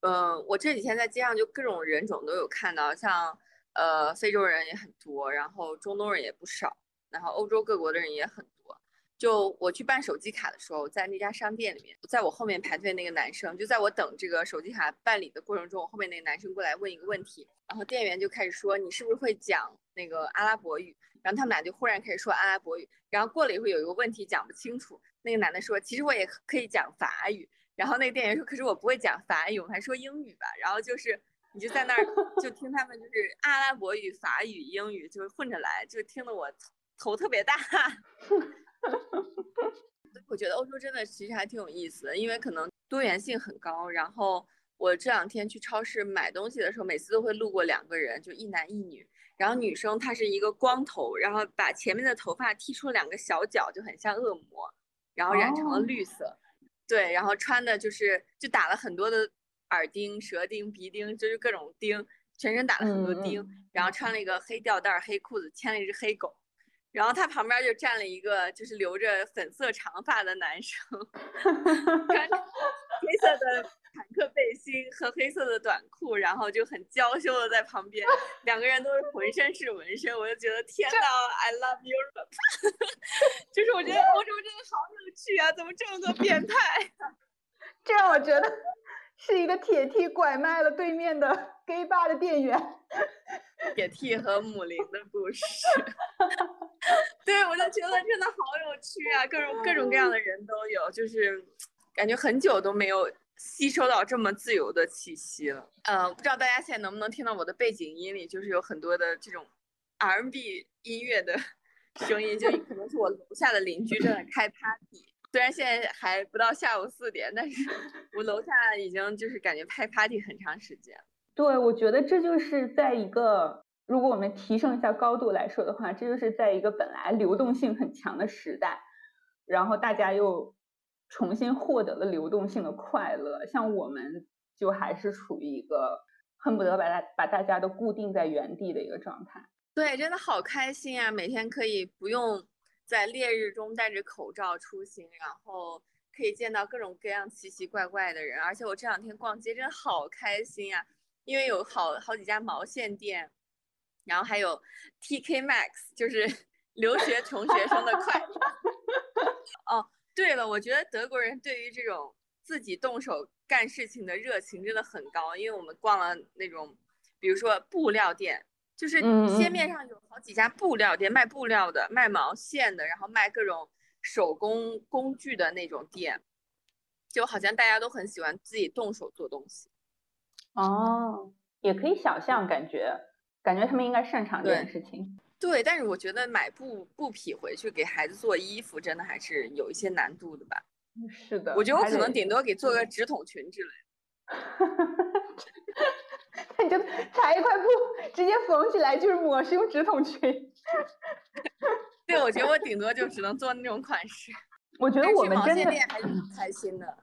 呃，我这几天在街上就各种人种都有看到，像呃非洲人也很多，然后中东人也不少，然后欧洲各国的人也很多。就我去办手机卡的时候，在那家商店里面，在我后面排队那个男生，就在我等这个手机卡办理的过程中，我后面那个男生过来问一个问题，然后店员就开始说你是不是会讲那个阿拉伯语，然后他们俩就忽然开始说阿拉伯语，然后过了一会儿有一个问题讲不清楚。那个男的说：“其实我也可以讲法语。”然后那个店员说：“可是我不会讲法语，我们还说英语吧。”然后就是你就在那儿就听他们就是 阿拉伯语、法语、英语就是混着来，就听得我头特别大。我觉得欧洲真的其实还挺有意思的，因为可能多元性很高。然后我这两天去超市买东西的时候，每次都会路过两个人，就一男一女。然后女生她是一个光头，然后把前面的头发剃出了两个小角，就很像恶魔。然后染成了绿色，哦、对，然后穿的就是就打了很多的耳钉、舌钉、鼻钉，就是各种钉，全身打了很多钉，嗯、然后穿了一个黑吊带、黑裤子，牵了一只黑狗，然后他旁边就站了一个就是留着粉色长发的男生，穿着黑色的坦克背心和黑色的短裤，然后就很娇羞的在旁边，两个人都是浑身是纹身，我就觉得天呐 i love Europe，就是我觉得欧洲真的好有趣啊，怎么这么多变态？这让我觉得是一个铁 T 拐卖了对面的 gay bar 的店员。铁 T 和母林的故事，对我就觉得真的好有趣啊，各种各种各样的人都有，就是感觉很久都没有吸收到这么自由的气息了。呃，不知道大家现在能不能听到我的背景音里，就是有很多的这种 R&B 音乐的声音，就可能是我楼下的邻居正在开 party。虽然现在还不到下午四点，但是我楼下已经就是感觉开 party 很长时间。对，我觉得这就是在一个，如果我们提升一下高度来说的话，这就是在一个本来流动性很强的时代，然后大家又重新获得了流动性的快乐。像我们就还是处于一个恨不得把大把大家都固定在原地的一个状态。对，真的好开心啊！每天可以不用在烈日中戴着口罩出行，然后可以见到各种各样奇奇怪怪的人。而且我这两天逛街真的好开心啊！因为有好好几家毛线店，然后还有 TK Max，就是 留学 穷学生的快乐。哦，对了，我觉得德国人对于这种自己动手干事情的热情真的很高。因为我们逛了那种，比如说布料店，就是街面上有好几家布料店，卖布料的，卖毛线的，然后卖各种手工工具的那种店，就好像大家都很喜欢自己动手做东西。哦，也可以想象，感觉感觉他们应该擅长这件事情。对，但是我觉得买布布匹回去给孩子做衣服，真的还是有一些难度的吧。是的，我觉得我可能顶多给做个直筒裙之类的。你就裁一块布，直接缝起来就是抹胸直筒裙。对，我觉得我顶多就只能做那种款式。我觉得我们真的还是很开心的，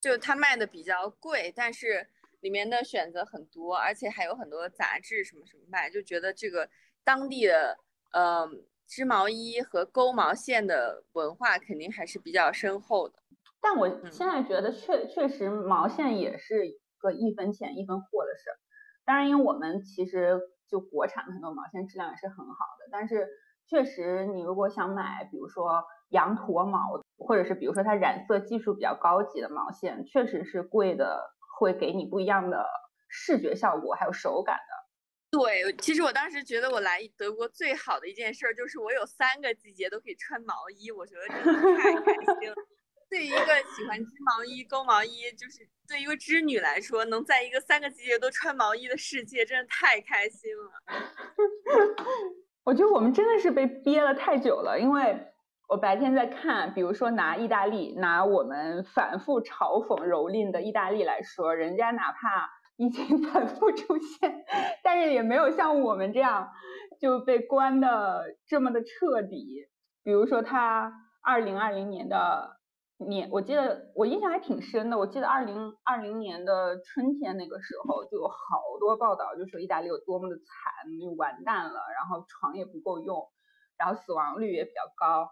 就它卖的比较贵，但是。里面的选择很多，而且还有很多杂志什么什么卖，就觉得这个当地的呃织毛衣和钩毛线的文化肯定还是比较深厚的。但我现在觉得确确实毛线也是一个一分钱一分货的事儿。当然，因为我们其实就国产的很多毛线质量也是很好的，但是确实你如果想买，比如说羊驼毛，或者是比如说它染色技术比较高级的毛线，确实是贵的。会给你不一样的视觉效果，还有手感的。对，其实我当时觉得我来德国最好的一件事就是我有三个季节都可以穿毛衣，我觉得真的太开心了。对于一个喜欢织毛衣、钩毛衣，就是对一个织女来说，能在一个三个季节都穿毛衣的世界，真的太开心了。我觉得我们真的是被憋了太久了，因为。我白天在看，比如说拿意大利，拿我们反复嘲讽蹂躏的意大利来说，人家哪怕疫情 反复出现，但是也没有像我们这样就被关的这么的彻底。比如说他二零二零年的年，我记得我印象还挺深的。我记得二零二零年的春天那个时候，就有好多报道，就说意大利有多么的惨，就完蛋了，然后床也不够用，然后死亡率也比较高。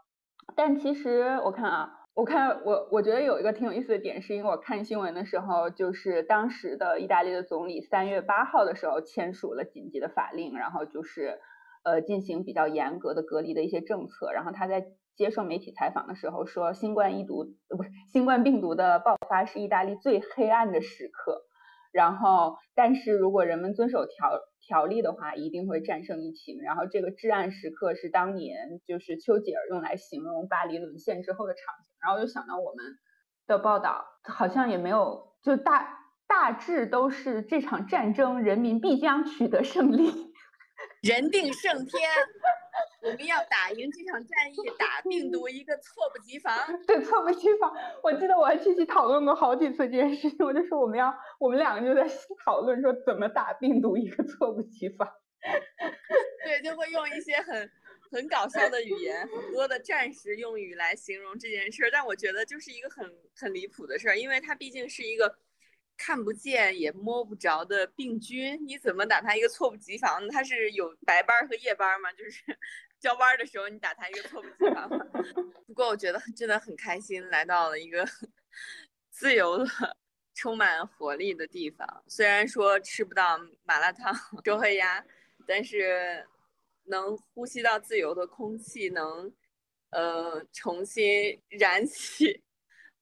但其实我看啊，我看我我觉得有一个挺有意思的点，是因为我看新闻的时候，就是当时的意大利的总理三月八号的时候签署了紧急的法令，然后就是呃进行比较严格的隔离的一些政策。然后他在接受媒体采访的时候说，新冠疫毒不是新冠病毒的爆发是意大利最黑暗的时刻。然后，但是如果人们遵守条条例的话，一定会战胜疫情。然后，这个至暗时刻是当年就是丘吉尔用来形容巴黎沦陷之后的场景。然后，我就想到我们的报道，好像也没有，就大大致都是这场战争，人民必将取得胜利，人定胜天。我们要打赢这场战役，打病毒一个措不及防。对，措不及防。我记得我还具体讨论过好几次这件事情，我就说我们要，我们两个就在讨论说怎么打病毒一个措不及防。对，就会用一些很很搞笑的语言，很多的战时用语来形容这件事儿。但我觉得就是一个很很离谱的事儿，因为它毕竟是一个。看不见也摸不着的病菌，你怎么打它一个措不及防？它是有白班和夜班吗？就是交班的时候你打他一个措不及防。不过我觉得真的很开心，来到了一个 自由的充满活力的地方。虽然说吃不到麻辣烫、周黑鸭，但是能呼吸到自由的空气，能呃重新燃起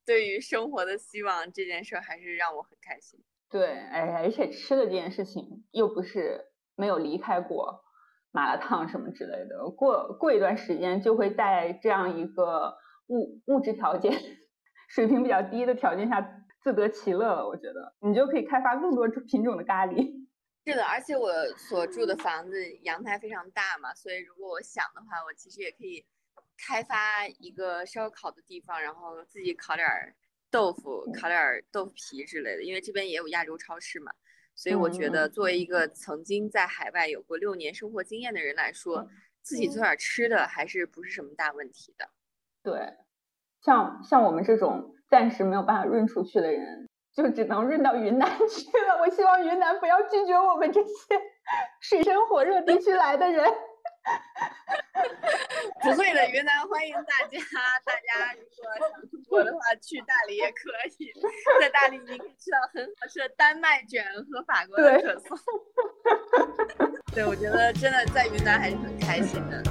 对于生活的希望，这件事还是让我很开心。对，哎，而且吃的这件事情又不是没有离开过麻辣烫什么之类的，过过一段时间就会在这样一个物物质条件水平比较低的条件下自得其乐了。我觉得你就可以开发更多品种的咖喱。是的，而且我所住的房子阳台非常大嘛，所以如果我想的话，我其实也可以开发一个烧烤的地方，然后自己烤点儿。豆腐烤点豆腐皮之类的，因为这边也有亚洲超市嘛，所以我觉得作为一个曾经在海外有过六年生活经验的人来说，自己做点吃的还是不是什么大问题的。对，像像我们这种暂时没有办法润出去的人，就只能润到云南 去了。我希望云南不要拒绝我们这些水深火热地区来的人。不会的，云南欢迎大家。大家如果想出国的话，去大理也可以。在大理，你可以吃到很好吃的丹麦卷和法国的可颂。对，我觉得真的在云南还是很开心的。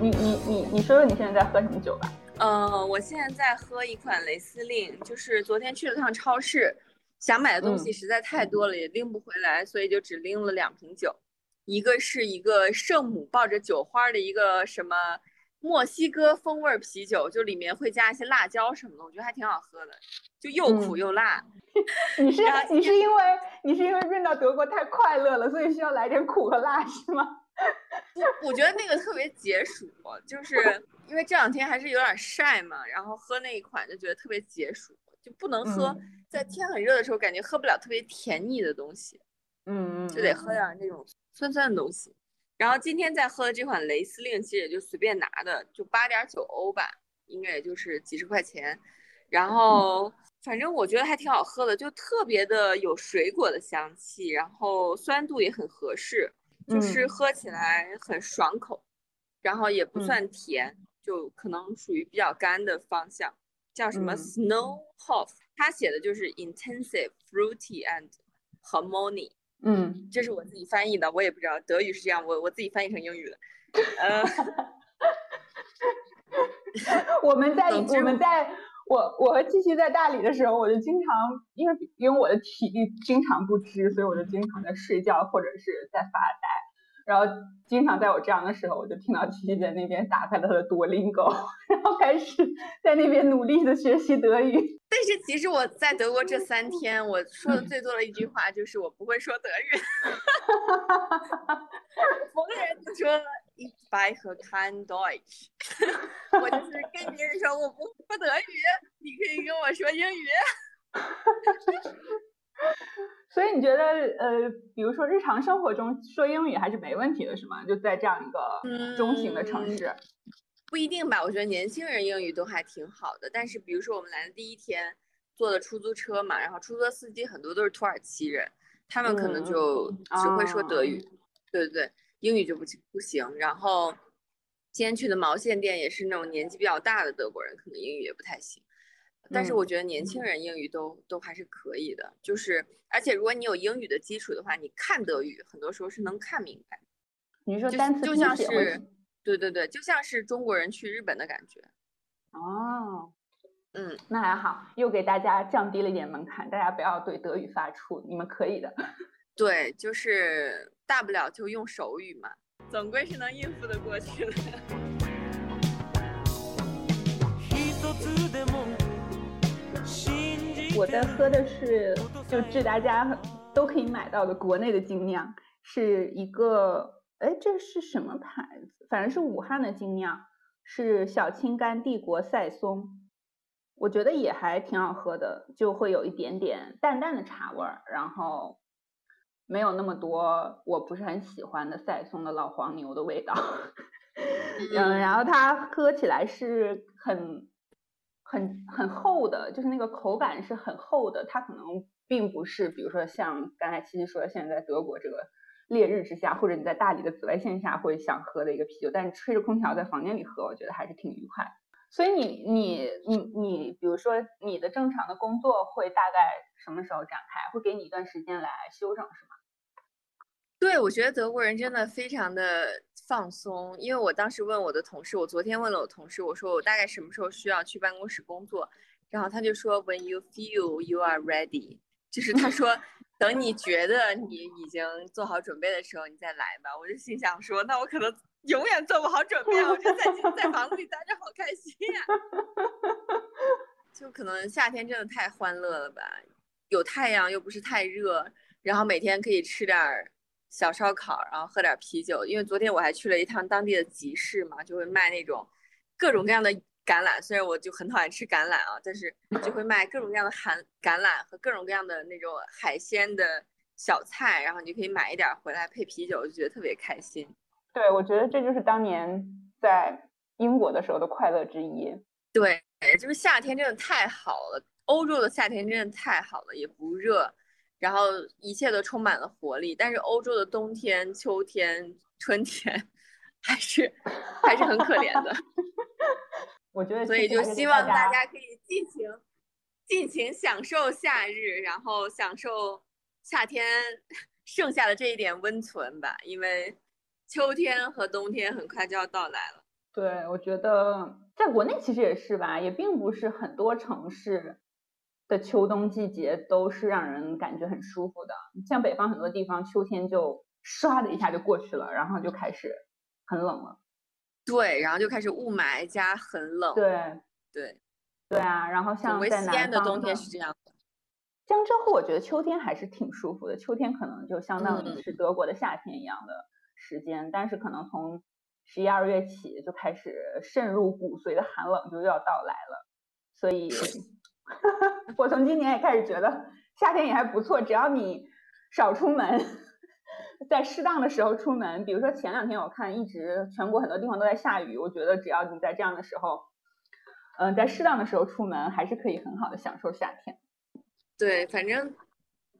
你你你你说说你现在在喝什么酒吧？呃，我现在在喝一款雷司令，就是昨天去了趟超市，想买的东西实在太多了，也拎不回来，所以就只拎了两瓶酒。一个是一个圣母抱着酒花的一个什么墨西哥风味啤酒，就里面会加一些辣椒什么的，我觉得还挺好喝的，就又苦又辣。你是你是因为你是因为运到德国太快乐了，所以需要来点苦和辣是吗？我觉得那个特别解暑，就是 因为这两天还是有点晒嘛，然后喝那一款就觉得特别解暑，就不能喝，在天很热的时候感觉喝不了特别甜腻的东西，嗯就得喝点那种酸酸的东西。然后今天在喝的这款雷司令，其实也就随便拿的，就八点九欧吧，应该也就是几十块钱。然后反正我觉得还挺好喝的，就特别的有水果的香气，然后酸度也很合适。就是喝起来很爽口，然后也不算甜，就可能属于比较干的方向。叫什么 Snow Hof，他写的就是 intensive fruity and harmony。嗯，这是我自己翻译的，我也不知道德语是这样，我我自己翻译成英语的。呃，我们在我们在。我我和七七在大理的时候，我就经常因为因为我的体力经常不支，所以我就经常在睡觉或者是在发呆。然后经常在我这样的时候，我就听到七七在那边打开了他的多邻狗，然后开始在那边努力的学习德语。但是其实我在德国这三 天，我说的最多的一句话就是我不会说德语。逢人就说 Ich spreche kein Deutsch，我就是跟别人说我不说德语，你可以跟我说英语。所以你觉得，呃，比如说日常生活中说英语还是没问题的，是吗？就在这样一个中型的城市，不一定吧？我觉得年轻人英语都还挺好的。但是比如说我们来的第一天坐的出租车嘛，然后出租车司机很多都是土耳其人，他们可能就只会说德语，对对对，英语就不不行。然后今天去的毛线店也是那种年纪比较大的德国人，可能英语也不太行。但是我觉得年轻人英语都都还是可以的，就是而且如果你有英语的基础的话，你看德语很多时候是能看明白。你说单词就像是，对对对，就像是中国人去日本的感觉。哦，嗯，那还好，又给大家降低了一点门槛，大家不要对德语发怵，你们可以的。对，就是大不了就用手语嘛，总归是能应付得过去的。我在喝的是，就致大家都可以买到的国内的精酿，是一个，哎，这是什么牌子？反正是武汉的精酿，是小青柑帝国赛松，我觉得也还挺好喝的，就会有一点点淡淡的茶味儿，然后没有那么多我不是很喜欢的赛松的老黄牛的味道，嗯，然后它喝起来是很。很很厚的，就是那个口感是很厚的，它可能并不是，比如说像刚才七七说的，现在在德国这个烈日之下，或者你在大理的紫外线下会想喝的一个啤酒，但是吹着空调在房间里喝，我觉得还是挺愉快。所以你你你你，比如说你的正常的工作会大概什么时候展开？会给你一段时间来休整是吗？对，我觉得德国人真的非常的放松。因为我当时问我的同事，我昨天问了我同事，我说我大概什么时候需要去办公室工作，然后他就说 When you feel you are ready，就是他说 等你觉得你已经做好准备的时候，你再来吧。我就心想说，那我可能永远做不好准备，我就在在房子里待着好开心呀。就可能夏天真的太欢乐了吧，有太阳又不是太热，然后每天可以吃点儿。小烧烤，然后喝点啤酒。因为昨天我还去了一趟当地的集市嘛，就会卖那种各种各样的橄榄。虽然我就很讨厌吃橄榄啊，但是 就会卖各种各样的含橄榄和各种各样的那种海鲜的小菜，然后你就可以买一点回来配啤酒，就觉得特别开心。对，我觉得这就是当年在英国的时候的快乐之一。对，就是夏天真的太好了，欧洲的夏天真的太好了，也不热。然后一切都充满了活力，但是欧洲的冬天、秋天、春天还是还是很可怜的。我觉得，所以就希望大家可以尽情尽情享受夏日，然后享受夏天剩下的这一点温存吧。因为秋天和冬天很快就要到来了。对，我觉得在国内其实也是吧，也并不是很多城市。的秋冬季节都是让人感觉很舒服的，像北方很多地方，秋天就唰的一下就过去了，然后就开始很冷了。对，然后就开始雾霾加很冷。对对对啊，然后像在西安的冬天是这样的。江浙沪我觉得秋天还是挺舒服的，秋天可能就相当于是德国的夏天一样的时间，但是可能从十一二月起就开始渗入骨髓的寒冷就又要到来了，所以。我从今年也开始觉得夏天也还不错，只要你少出门，在适当的时候出门。比如说前两天我看一直全国很多地方都在下雨，我觉得只要你在这样的时候，嗯，在适当的时候出门，还是可以很好的享受夏天。对，反正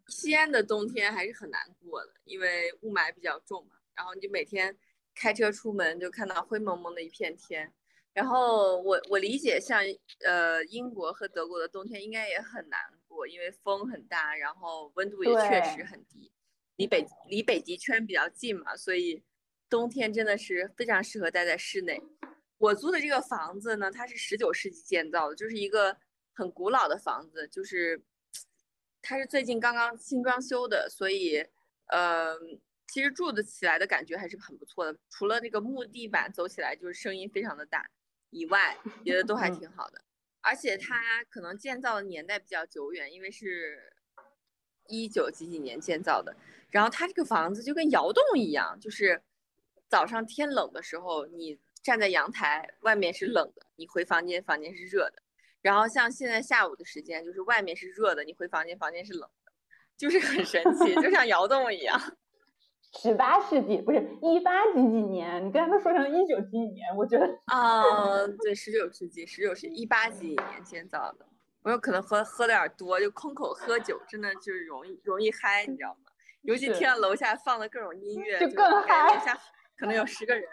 西安的冬天还是很难过的，因为雾霾比较重嘛，然后你每天开车出门就看到灰蒙蒙的一片天。然后我我理解，像呃英国和德国的冬天应该也很难过，因为风很大，然后温度也确实很低，离北离北极圈比较近嘛，所以冬天真的是非常适合待在室内。我租的这个房子呢，它是十九世纪建造的，就是一个很古老的房子，就是它是最近刚刚新装修的，所以呃其实住的起来的感觉还是很不错的，除了那个木地板走起来就是声音非常的大。以外，别的都还挺好的，而且它可能建造的年代比较久远，因为是一九几几年建造的。然后它这个房子就跟窑洞一样，就是早上天冷的时候，你站在阳台，外面是冷的，你回房间，房间是热的。然后像现在下午的时间，就是外面是热的，你回房间，房间是冷的，就是很神奇，就像窑洞一样。十八世纪不是一八几几年？你刚才都说成一九几几年，我觉得啊，对，十九世纪，十九世一八几几年建造的。我有可能喝喝的有点多，就空口喝酒，真的就是容易容易嗨，你知道吗？尤其听到楼下放的各种音乐，就更嗨。楼下可能有十个人，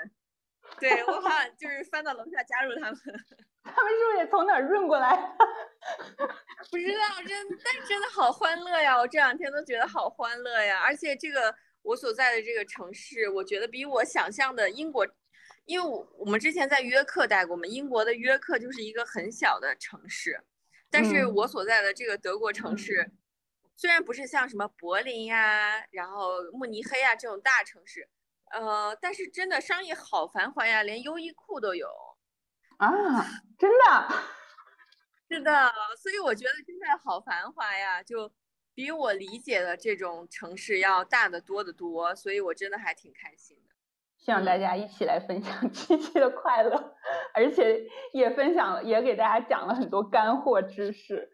对我好像就是翻到楼下加入他们。他们是不是也从哪儿润过来？不知道，真但真的好欢乐呀！我这两天都觉得好欢乐呀，而且这个。我所在的这个城市，我觉得比我想象的英国，因为我我们之前在约克待过嘛，英国的约克就是一个很小的城市，但是我所在的这个德国城市，虽然不是像什么柏林呀，然后慕尼黑呀这种大城市，呃，但是真的商业好繁华呀，连优衣库都有啊，真的，是的，所以我觉得真的好繁华呀，就。比我理解的这种城市要大得多得多，所以我真的还挺开心的。希望大家一起来分享 七七的快乐，而且也分享了，也给大家讲了很多干货知识。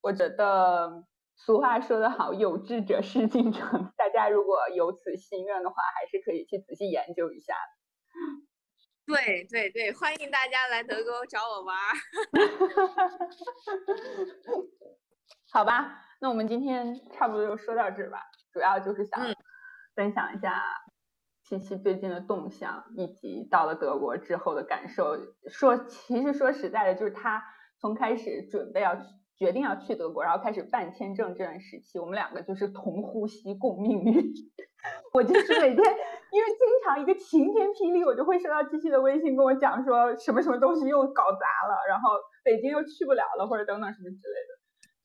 我觉得俗话说得好，有志者事竟成。大家如果有此心愿的话，还是可以去仔细研究一下。对对对，欢迎大家来德国找我玩儿。好吧。那我们今天差不多就说到这儿吧，主要就是想分享一下七七最近的动向，以及到了德国之后的感受。说，其实说实在的，就是他从开始准备要去决定要去德国，然后开始办签证这段时期，我们两个就是同呼吸共命运。我就是每天，因为经常一个晴天霹雳，我就会收到七七的微信跟我讲说什么什么东西又搞砸了，然后北京又去不了了，或者等等什么之类的。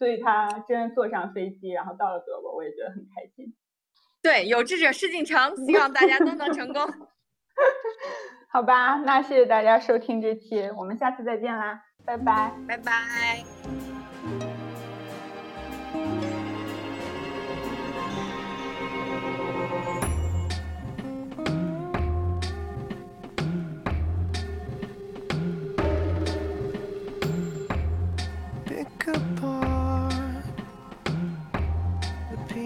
所以他真坐上飞机，然后到了德国，我也觉得很开心。对，有志者事竟成，希望大家都能成功。好吧，那谢谢大家收听这期，我们下次再见啦，拜拜，拜拜。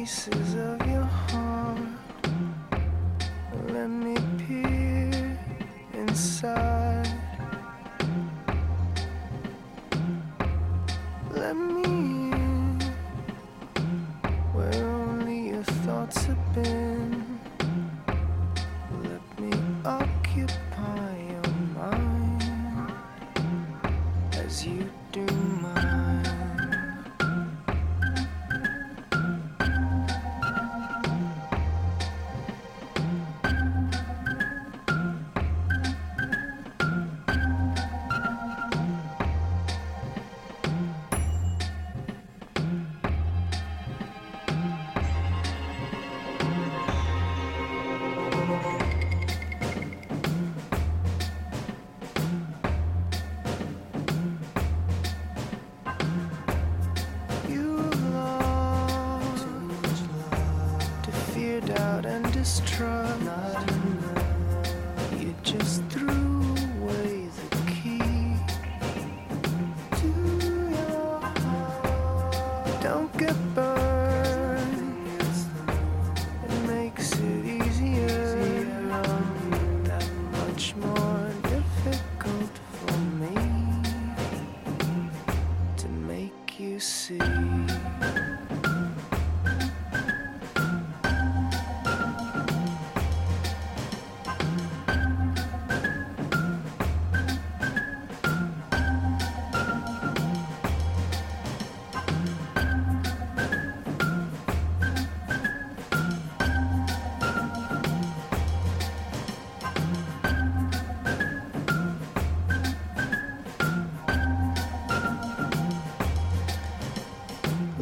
Pieces of your heart. Let me peer inside. Let me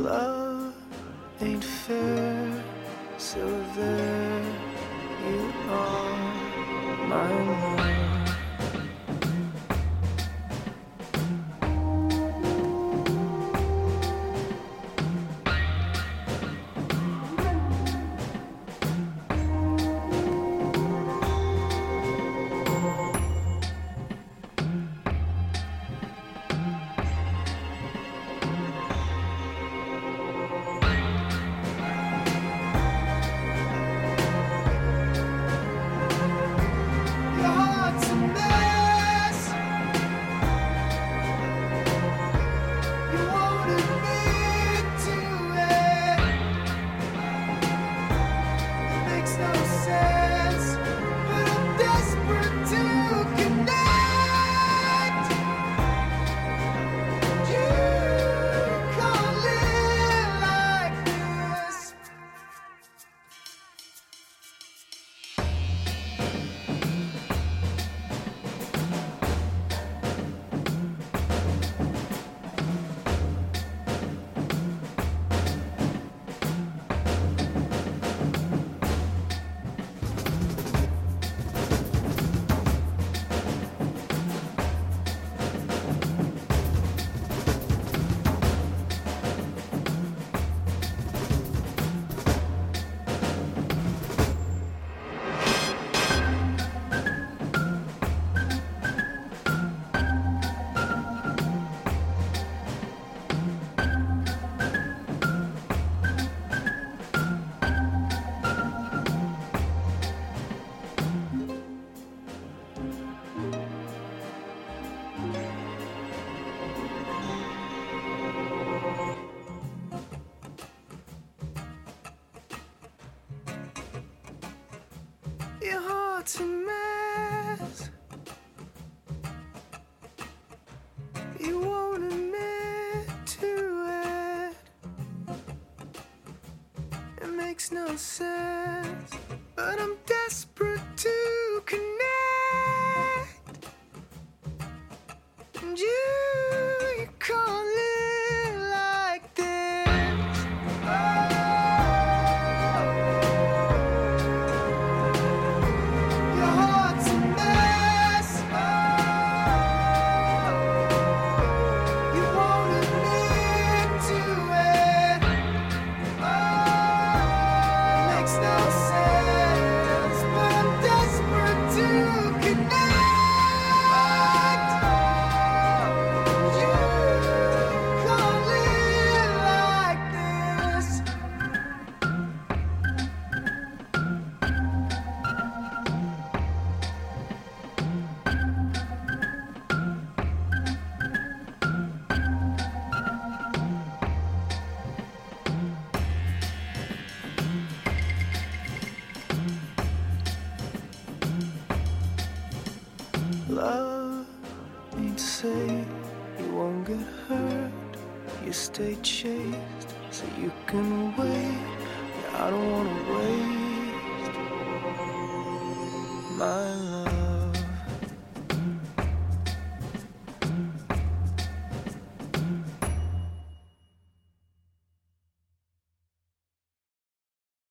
Love ain't fair, so there you are, my love. But I'm